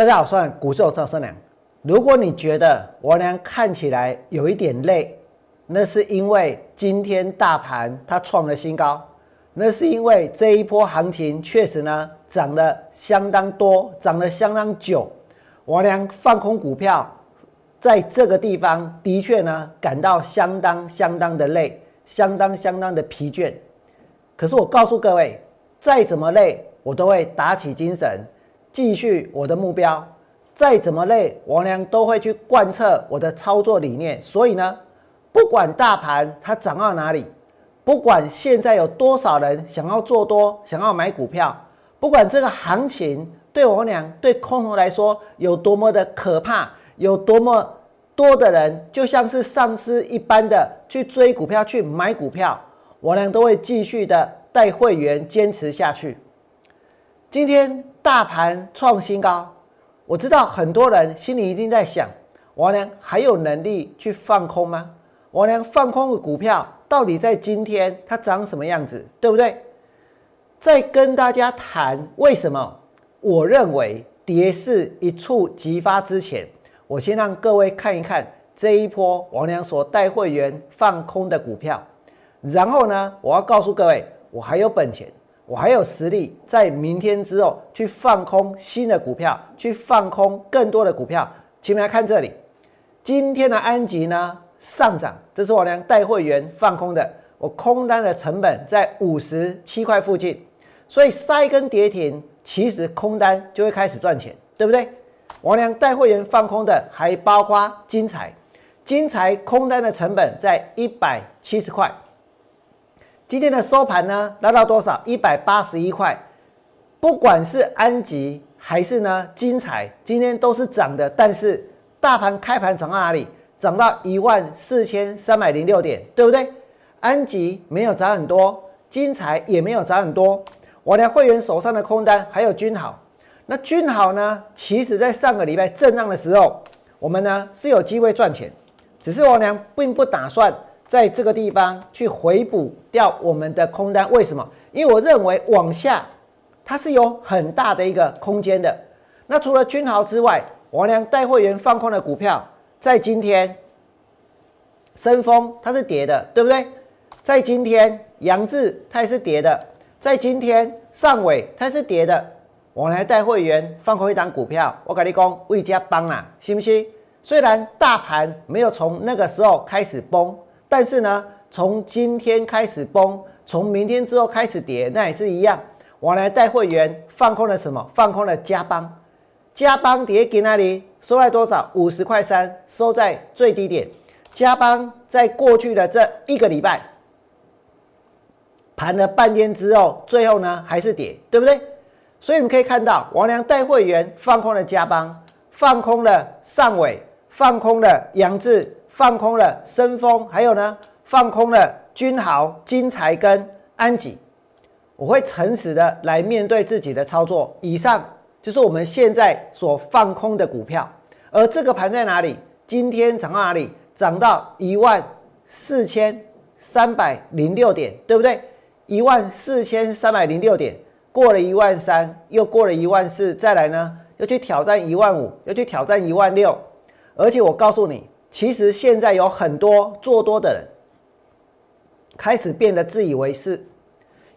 大家好，我是股市赵生良。如果你觉得我俩看起来有一点累，那是因为今天大盘它创了新高，那是因为这一波行情确实呢涨了相当多，涨了相当久。我俩放空股票，在这个地方的确呢感到相当相当的累，相当相当的疲倦。可是我告诉各位，再怎么累，我都会打起精神，继续我的目标。再怎么累，王良都会去贯彻我的操作理念。所以呢，不管大盘它涨到哪里，不管现在有多少人想要做多、想要买股票，不管这个行情对我俩、对空头来说有多么的可怕，有多么多的人就像是丧尸一般的去追股票、去买股票，我俩都会继续的带会员坚持下去。今天大盘创新高。我知道很多人心里一定在想：王良还有能力去放空吗？王良放空的股票到底在今天它长什么样子，对不对？在跟大家谈为什么我认为跌势一触即发之前，我先让各位看一看这一波王良所带会员放空的股票，然后呢，我要告诉各位，我还有本钱。我还有实力在明天之后去放空新的股票，去放空更多的股票。请你们来看这里，今天的安吉呢上涨，这是我俩带会员放空的，我空单的成本在五十七块附近，所以塞根跌停，其实空单就会开始赚钱，对不对？我俩带会员放空的还包括金财，金财空单的成本在一百七十块。今天的收盘呢，来到多少？一百八十一块。不管是安吉还是呢金彩，今天都是涨的。但是大盘开盘涨到哪里？涨到一万四千三百零六点，对不对？安吉没有涨很多，金彩也没有涨很多。我的会员手上的空单还有君好。那君好呢？其实在上个礼拜震荡的时候，我们呢是有机会赚钱，只是我娘并不打算。在这个地方去回补掉我们的空单，为什么？因为我认为往下它是有很大的一个空间的。那除了君豪之外，王良带会员放空的股票，在今天，深丰它是跌的，对不对？在今天，杨志它也是跌的。在今天，上尾它是跌的。我来带会员放空一档股票，我跟你讲，魏家帮啊，信不信？虽然大盘没有从那个时候开始崩。但是呢，从今天开始崩，从明天之后开始跌，那也是一样。我来带会员放空了什么？放空了加邦，加邦跌给那里收在多少？五十块三，收在最低点。加邦在过去的这一个礼拜盘了半天之后，最后呢还是跌，对不对？所以你们可以看到，王良带会员放空了加邦，放空了上尾，放空了杨志。放空了深丰，还有呢，放空了君豪、金财跟安吉。我会诚实的来面对自己的操作。以上就是我们现在所放空的股票，而这个盘在哪里？今天涨到哪里？涨到一万四千三百零六点，对不对？一万四千三百零六点，过了一万三，又过了一万四，再来呢，又去挑战一万五，又去挑战一万六。而且我告诉你。其实现在有很多做多的人开始变得自以为是，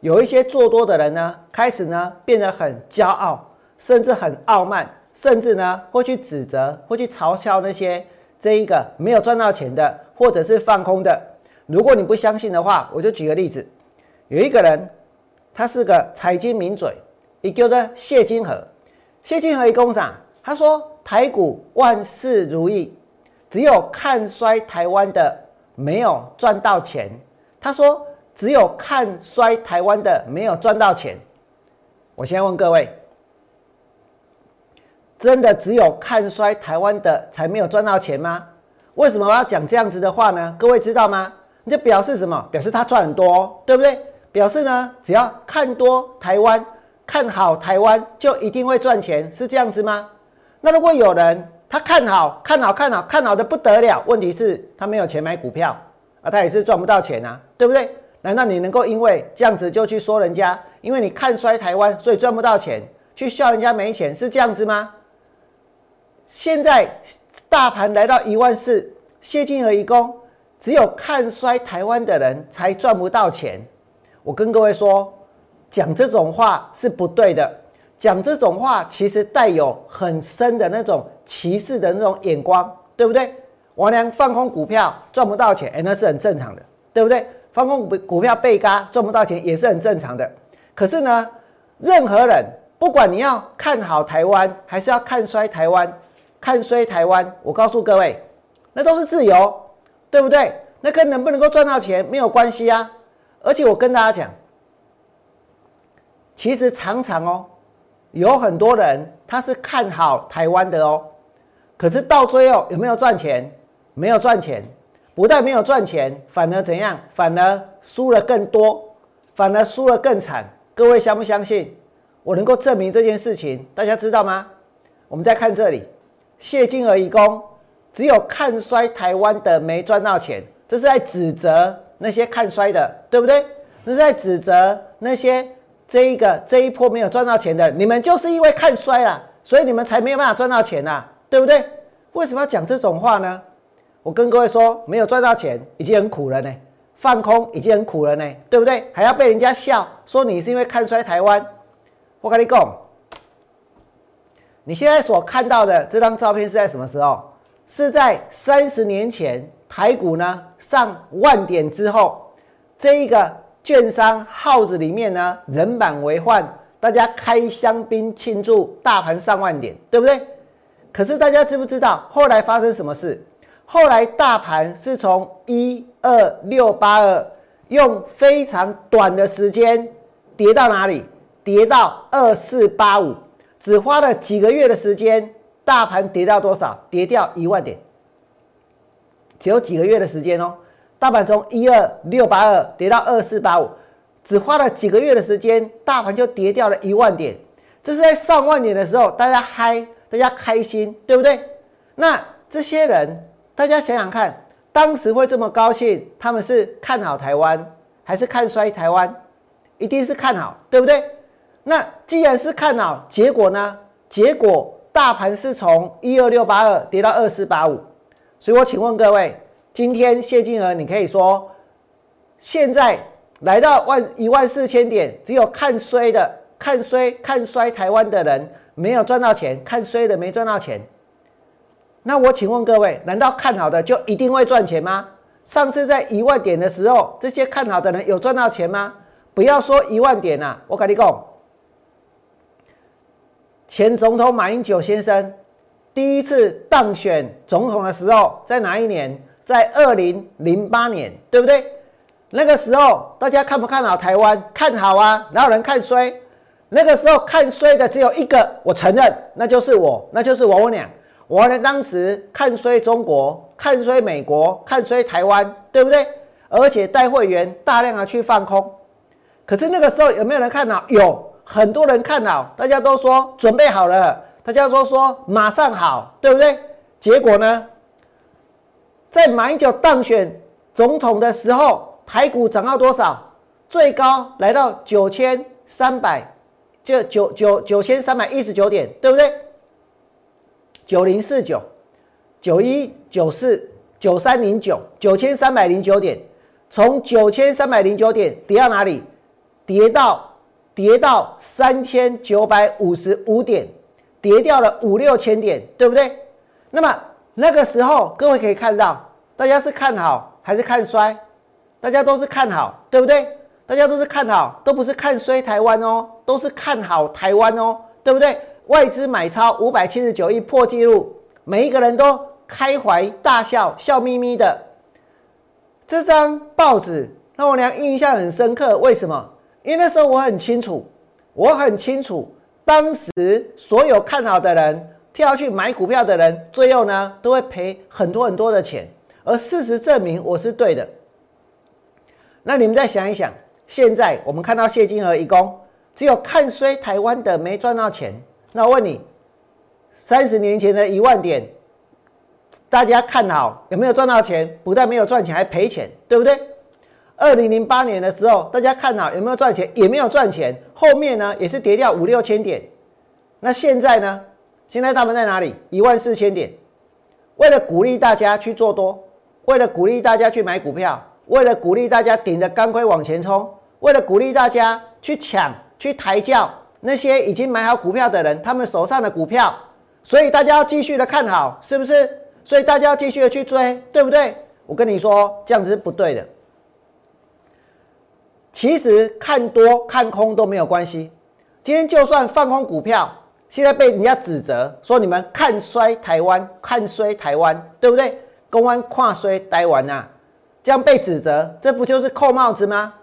有一些做多的人呢，开始呢变得很骄傲，甚至很傲慢，甚至呢会去指责，会去嘲笑那些这一个没有赚到钱的，或者是放空的。如果你不相信的话，我就举个例子，有一个人，他是个财经名嘴，也叫做谢金河。谢金河一工厂，他说台股万事如意。只有看衰台湾的没有赚到钱。他说：“只有看衰台湾的没有赚到钱。”我现在问各位：真的只有看衰台湾的才没有赚到钱吗？为什么我要讲这样子的话呢？各位知道吗？你就表示什么？表示他赚很多，对不对？表示呢，只要看多台湾，看好台湾，就一定会赚钱，是这样子吗？那如果有人？他看好，看好，看好，看好的不得了。问题是，他没有钱买股票啊，他也是赚不到钱啊，对不对？难道你能够因为这样子就去说人家，因为你看衰台湾，所以赚不到钱，去笑人家没钱，是这样子吗？现在大盘来到一万四，谢金河一共只有看衰台湾的人才赚不到钱。我跟各位说，讲这种话是不对的。讲这种话其实带有很深的那种歧视的那种眼光，对不对？王良放空股票赚不到钱，哎，那是很正常的，对不对？放空股股票被嘎赚不到钱也是很正常的。可是呢，任何人不管你要看好台湾，还是要看衰台湾，看衰台湾，我告诉各位，那都是自由，对不对？那跟能不能够赚到钱没有关系啊。而且我跟大家讲，其实常常哦。有很多人他是看好台湾的哦，可是到最后有没有赚钱？没有赚钱，不但没有赚钱，反而怎样？反而输了更多，反而输了更惨。各位相不相信？我能够证明这件事情，大家知道吗？我们再看这里，谢金而一公，只有看衰台湾的没赚到钱，这是在指责那些看衰的，对不对？那是在指责那些。这一个这一波没有赚到钱的，你们就是因为看衰了，所以你们才没有办法赚到钱呐，对不对？为什么要讲这种话呢？我跟各位说，没有赚到钱已经很苦了呢，放空已经很苦了呢，对不对？还要被人家笑说你是因为看衰台湾。我跟你讲，你现在所看到的这张照片是在什么时候？是在三十年前台股呢上万点之后，这一个。券商号子里面呢，人满为患，大家开香槟庆祝大盘上万点，对不对？可是大家知不知道后来发生什么事？后来大盘是从一二六八二，用非常短的时间跌到哪里？跌到二四八五，只花了几个月的时间，大盘跌到多少？跌掉一万点，只有几个月的时间哦。大盘从一二六八二跌到二四八五，只花了几个月的时间，大盘就跌掉了一万点。这是在上万点的时候，大家嗨，大家开心，对不对？那这些人，大家想想看，当时会这么高兴，他们是看好台湾，还是看衰台湾？一定是看好，对不对？那既然是看好，结果呢？结果大盘是从一二六八二跌到二四八五，所以我请问各位。今天谢金娥，你可以说，现在来到万一万四千点，只有看衰的、看衰、看衰台湾的人没有赚到钱，看衰的没赚到钱。那我请问各位，难道看好的就一定会赚钱吗？上次在一万点的时候，这些看好的人有赚到钱吗？不要说一万点呐，我跟你讲，前总统马英九先生第一次当选总统的时候，在哪一年？在二零零八年，对不对？那个时候大家看不看好台湾？看好啊！哪有人看衰？那个时候看衰的只有一个，我承认，那就是我，那就是王文良。我呢，当时看衰中国，看衰美国，看衰台湾，对不对？而且带会员大量的去放空。可是那个时候有没有人看好？有很多人看好，大家都说准备好了，大家都说马上好，对不对？结果呢？在马英九当选总统的时候，台股涨到多少？最高来到九千三百，就九九九千三百一十九点，对不对？九零四九，九一九四，九三零九，九千三百零九点，从九千三百零九点跌到哪里？跌到跌到三千九百五十五点，跌掉了五六千点，对不对？那么。那个时候，各位可以看到，大家是看好还是看衰？大家都是看好，对不对？大家都是看好，都不是看衰台湾哦，都是看好台湾哦，对不对？外资买超五百七十九亿破纪录，每一个人都开怀大笑，笑眯眯的。这张报纸让我娘印象很深刻，为什么？因为那时候我很清楚，我很清楚，当时所有看好的人。跳去买股票的人，最后呢都会赔很多很多的钱。而事实证明我是对的。那你们再想一想，现在我们看到谢金河一公只有看衰台湾的没赚到钱。那我问你，三十年前的一万点，大家看好有没有赚到钱？不但没有赚钱，还赔钱，对不对？二零零八年的时候，大家看好有没有赚钱？也没有赚钱。后面呢也是跌掉五六千点。那现在呢？现在大盘在哪里？一万四千点。为了鼓励大家去做多，为了鼓励大家去买股票，为了鼓励大家顶着钢盔往前冲，为了鼓励大家去抢、去抬轿那些已经买好股票的人，他们手上的股票，所以大家要继续的看好，是不是？所以大家要继续的去追，对不对？我跟你说，这样子是不对的。其实看多看空都没有关系。今天就算放空股票，现在被人家指责说你们看衰台湾，看衰台湾，对不对？公安跨衰台湾呐，这样被指责，这不就是扣帽子吗？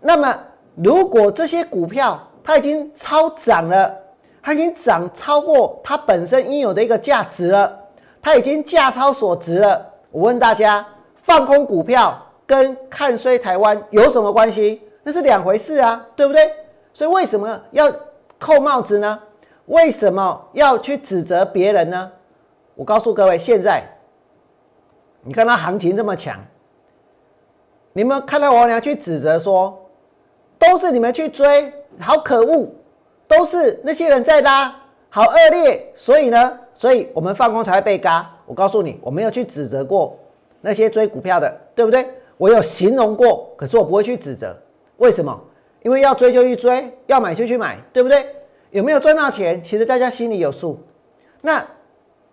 那么如果这些股票它已经超涨了，它已经涨超过它本身应有的一个价值了，它已经价超所值了。我问大家，放空股票？跟看衰台湾有什么关系？那是两回事啊，对不对？所以为什么要扣帽子呢？为什么要去指责别人呢？我告诉各位，现在你看它行情这么强，你们看到我娘去指责说，都是你们去追，好可恶，都是那些人在拉，好恶劣，所以呢，所以我们放空才会被嘎。我告诉你，我没有去指责过那些追股票的，对不对？我有形容过，可是我不会去指责，为什么？因为要追就去追，要买就去买，对不对？有没有赚到钱？其实大家心里有数。那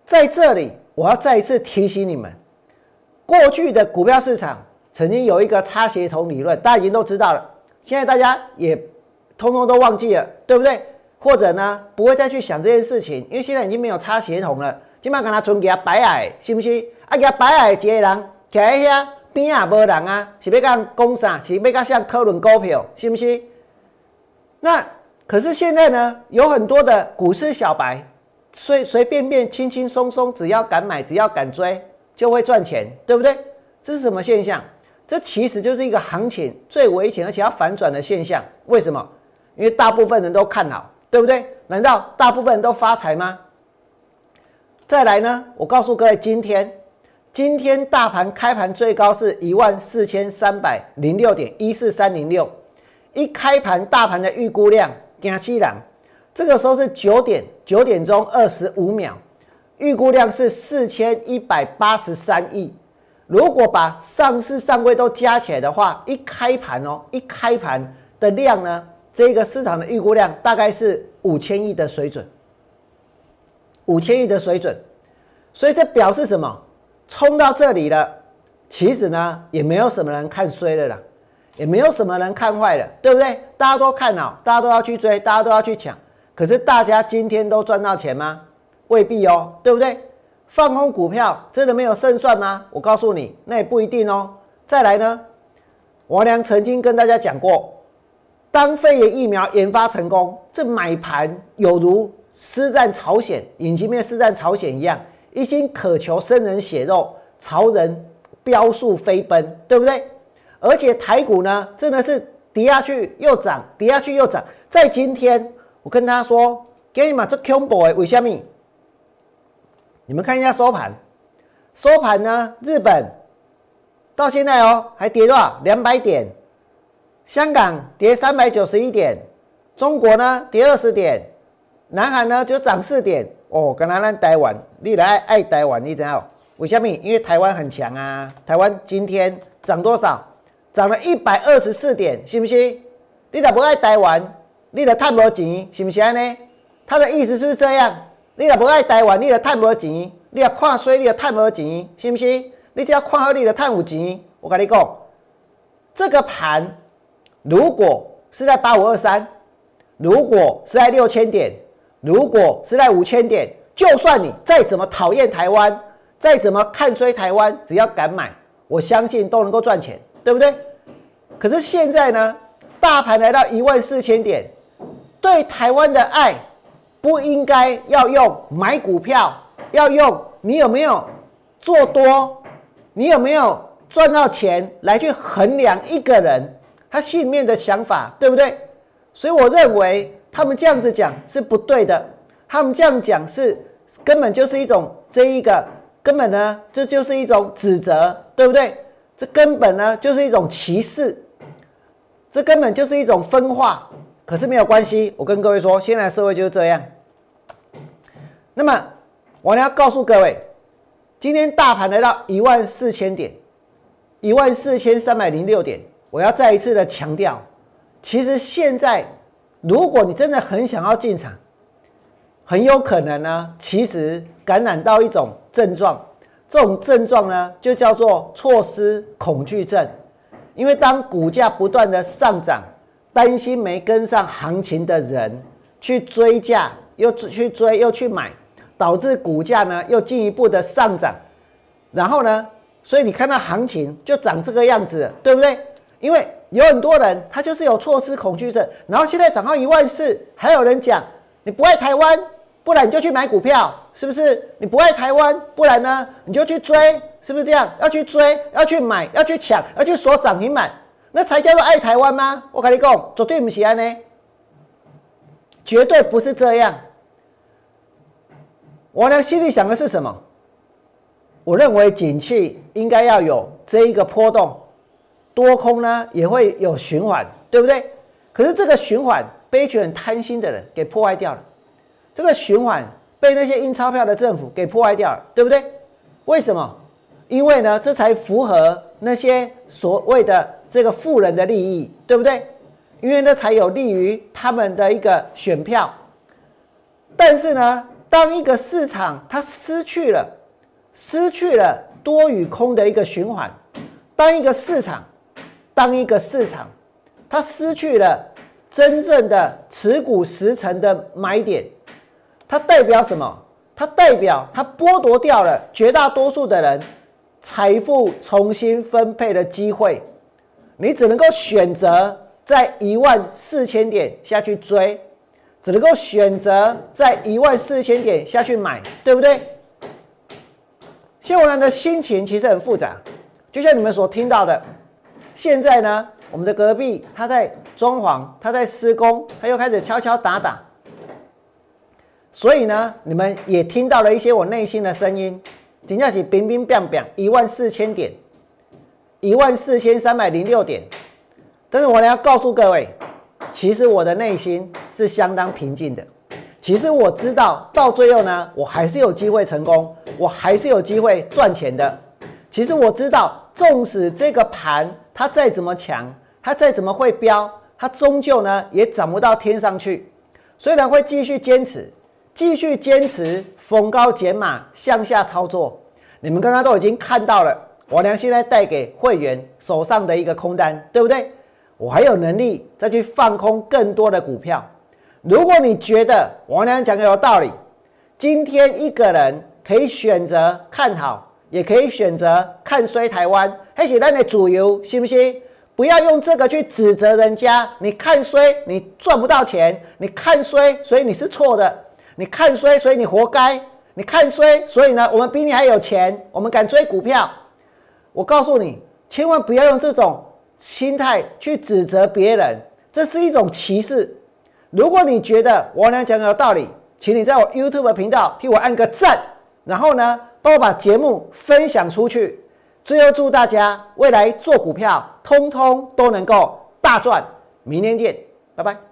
在这里，我要再一次提醒你们，过去的股票市场曾经有一个差协同理论，大家已经都知道了。现在大家也通通都忘记了，对不对？或者呢，不会再去想这件事情，因为现在已经没有差协同了。今晚跟他存给他白矮，是不是？啊，给他白矮几个人徛在遐？边也无人啊，是要讲讲啥？是要讲像讨论股票，是不是？那可是现在呢，有很多的股市小白，随随便便、轻轻松松，只要敢买，只要敢追，就会赚钱，对不对？这是什么现象？这其实就是一个行情最危险而且要反转的现象。为什么？因为大部分人都看好，对不对？难道大部分人都发财吗？再来呢，我告诉各位，今天。今天大盘开盘最高是一万四千三百零六点一四三零六，一开盘大盘的预估量，惊西郎，这个时候是九点九点钟二十五秒，预估量是四千一百八十三亿。如果把上市上柜都加起来的话，一开盘哦，一开盘的量呢，这个市场的预估量大概是五千亿的水准，五千亿的水准，所以这表示什么？冲到这里了，其实呢也没有什么人看衰了啦，也没有什么人看坏了，对不对？大家都看好，大家都要去追，大家都要去抢。可是大家今天都赚到钱吗？未必哦，对不对？放空股票真的没有胜算吗？我告诉你，那也不一定哦。再来呢，王良曾经跟大家讲过，当肺炎疫苗研发成功，这买盘有如施战朝鲜，引擎面施战朝鲜一样。一心渴求生人血肉，朝人飙速飞奔，对不对？而且台股呢，真的是跌下去又涨，跌下去又涨。在今天，我跟他说：“给你们这 Q boy 为什么？你们看一下收盘，收盘呢？日本到现在哦，还跌多少？两百点。香港跌三百九十一点，中国呢跌二十点，南海呢就涨四点。”哦，跟他咱台湾，你来爱台湾，你知道为什么？因为台湾很强啊！台湾今天涨多少？涨了一百二十四点，是不是？你若不爱台湾，你就赚无钱，是不是安尼？他的意思是不是这样？你若不爱台湾，你就赚无钱，你要看衰，你就赚无钱，是不是？你只要看好，你就赚有钱。我跟你讲，这个盘如果是在八五二三，如果是在六千点。如果是在五千点，就算你再怎么讨厌台湾，再怎么看衰台湾，只要敢买，我相信都能够赚钱，对不对？可是现在呢，大盘来到一万四千点，对台湾的爱不应该要用买股票，要用你有没有做多，你有没有赚到钱来去衡量一个人他心里面的想法，对不对？所以我认为。他们这样子讲是不对的，他们这样讲是根本就是一种这一个根本呢，这就是一种指责，对不对？这根本呢就是一种歧视，这根本就是一种分化。可是没有关系，我跟各位说，现在社会就是这样。那么我要告诉各位，今天大盘来到一万四千点，一万四千三百零六点。我要再一次的强调，其实现在如果你真的很想要进场，很有可能呢，其实感染到一种症状，这种症状呢就叫做错失恐惧症。因为当股价不断的上涨，担心没跟上行情的人去追价，又去追又去买，导致股价呢又进一步的上涨，然后呢，所以你看到行情就长这个样子，对不对？因为有很多人他就是有错失恐惧症，然后现在涨到一万四，还有人讲你不爱台湾，不然你就去买股票，是不是？你不爱台湾，不然呢你就去追，是不是这样？要去追，要去买，要去抢，要去锁涨停板，那才叫做爱台湾吗？我跟你讲，绝对不是安呢，绝对不是这样。我呢心里想的是什么？我认为景气应该要有这一个波动。多空呢也会有循环，对不对？可是这个循环被一群贪心的人给破坏掉了，这个循环被那些印钞票的政府给破坏掉了，对不对？为什么？因为呢，这才符合那些所谓的这个富人的利益，对不对？因为呢，才有利于他们的一个选票。但是呢，当一个市场它失去了失去了多与空的一个循环，当一个市场当一个市场它失去了真正的持股十成的买点，它代表什么？它代表它剥夺掉了绝大多数的人财富重新分配的机会。你只能够选择在一万四千点下去追，只能够选择在一万四千点下去买，对不对？谢文兰的心情其实很复杂，就像你们所听到的。现在呢，我们的隔壁他在装潢，他在施工，他又开始敲敲打打。所以呢，你们也听到了一些我内心的声音，紧接起冰冰冰冰一万四千点，一万四千三百零六点。但是我呢要告诉各位，其实我的内心是相当平静的。其实我知道，到最后呢，我还是有机会成功，我还是有机会赚钱的。其实我知道，纵使这个盘。它再怎么强，它再怎么会飙，它终究呢也涨不到天上去。虽然会继续坚持，继续坚持逢高减码向下操作。你们刚刚都已经看到了，我娘现在带给会员手上的一个空单，对不对？我还有能力再去放空更多的股票。如果你觉得王娘讲的有道理，今天一个人可以选择看好。也可以选择看衰台湾，还是咱的主流，信不信？不要用这个去指责人家。你看衰，你赚不到钱；你看衰，所以你是错的；你看衰，所以你活该；你看衰，所以呢，我们比你还有钱，我们敢追股票。我告诉你，千万不要用这种心态去指责别人，这是一种歧视。如果你觉得我俩讲的有道理，请你在我 YouTube 频道替我按个赞，然后呢？帮我把节目分享出去，最后祝大家未来做股票，通通都能够大赚。明天见，拜拜。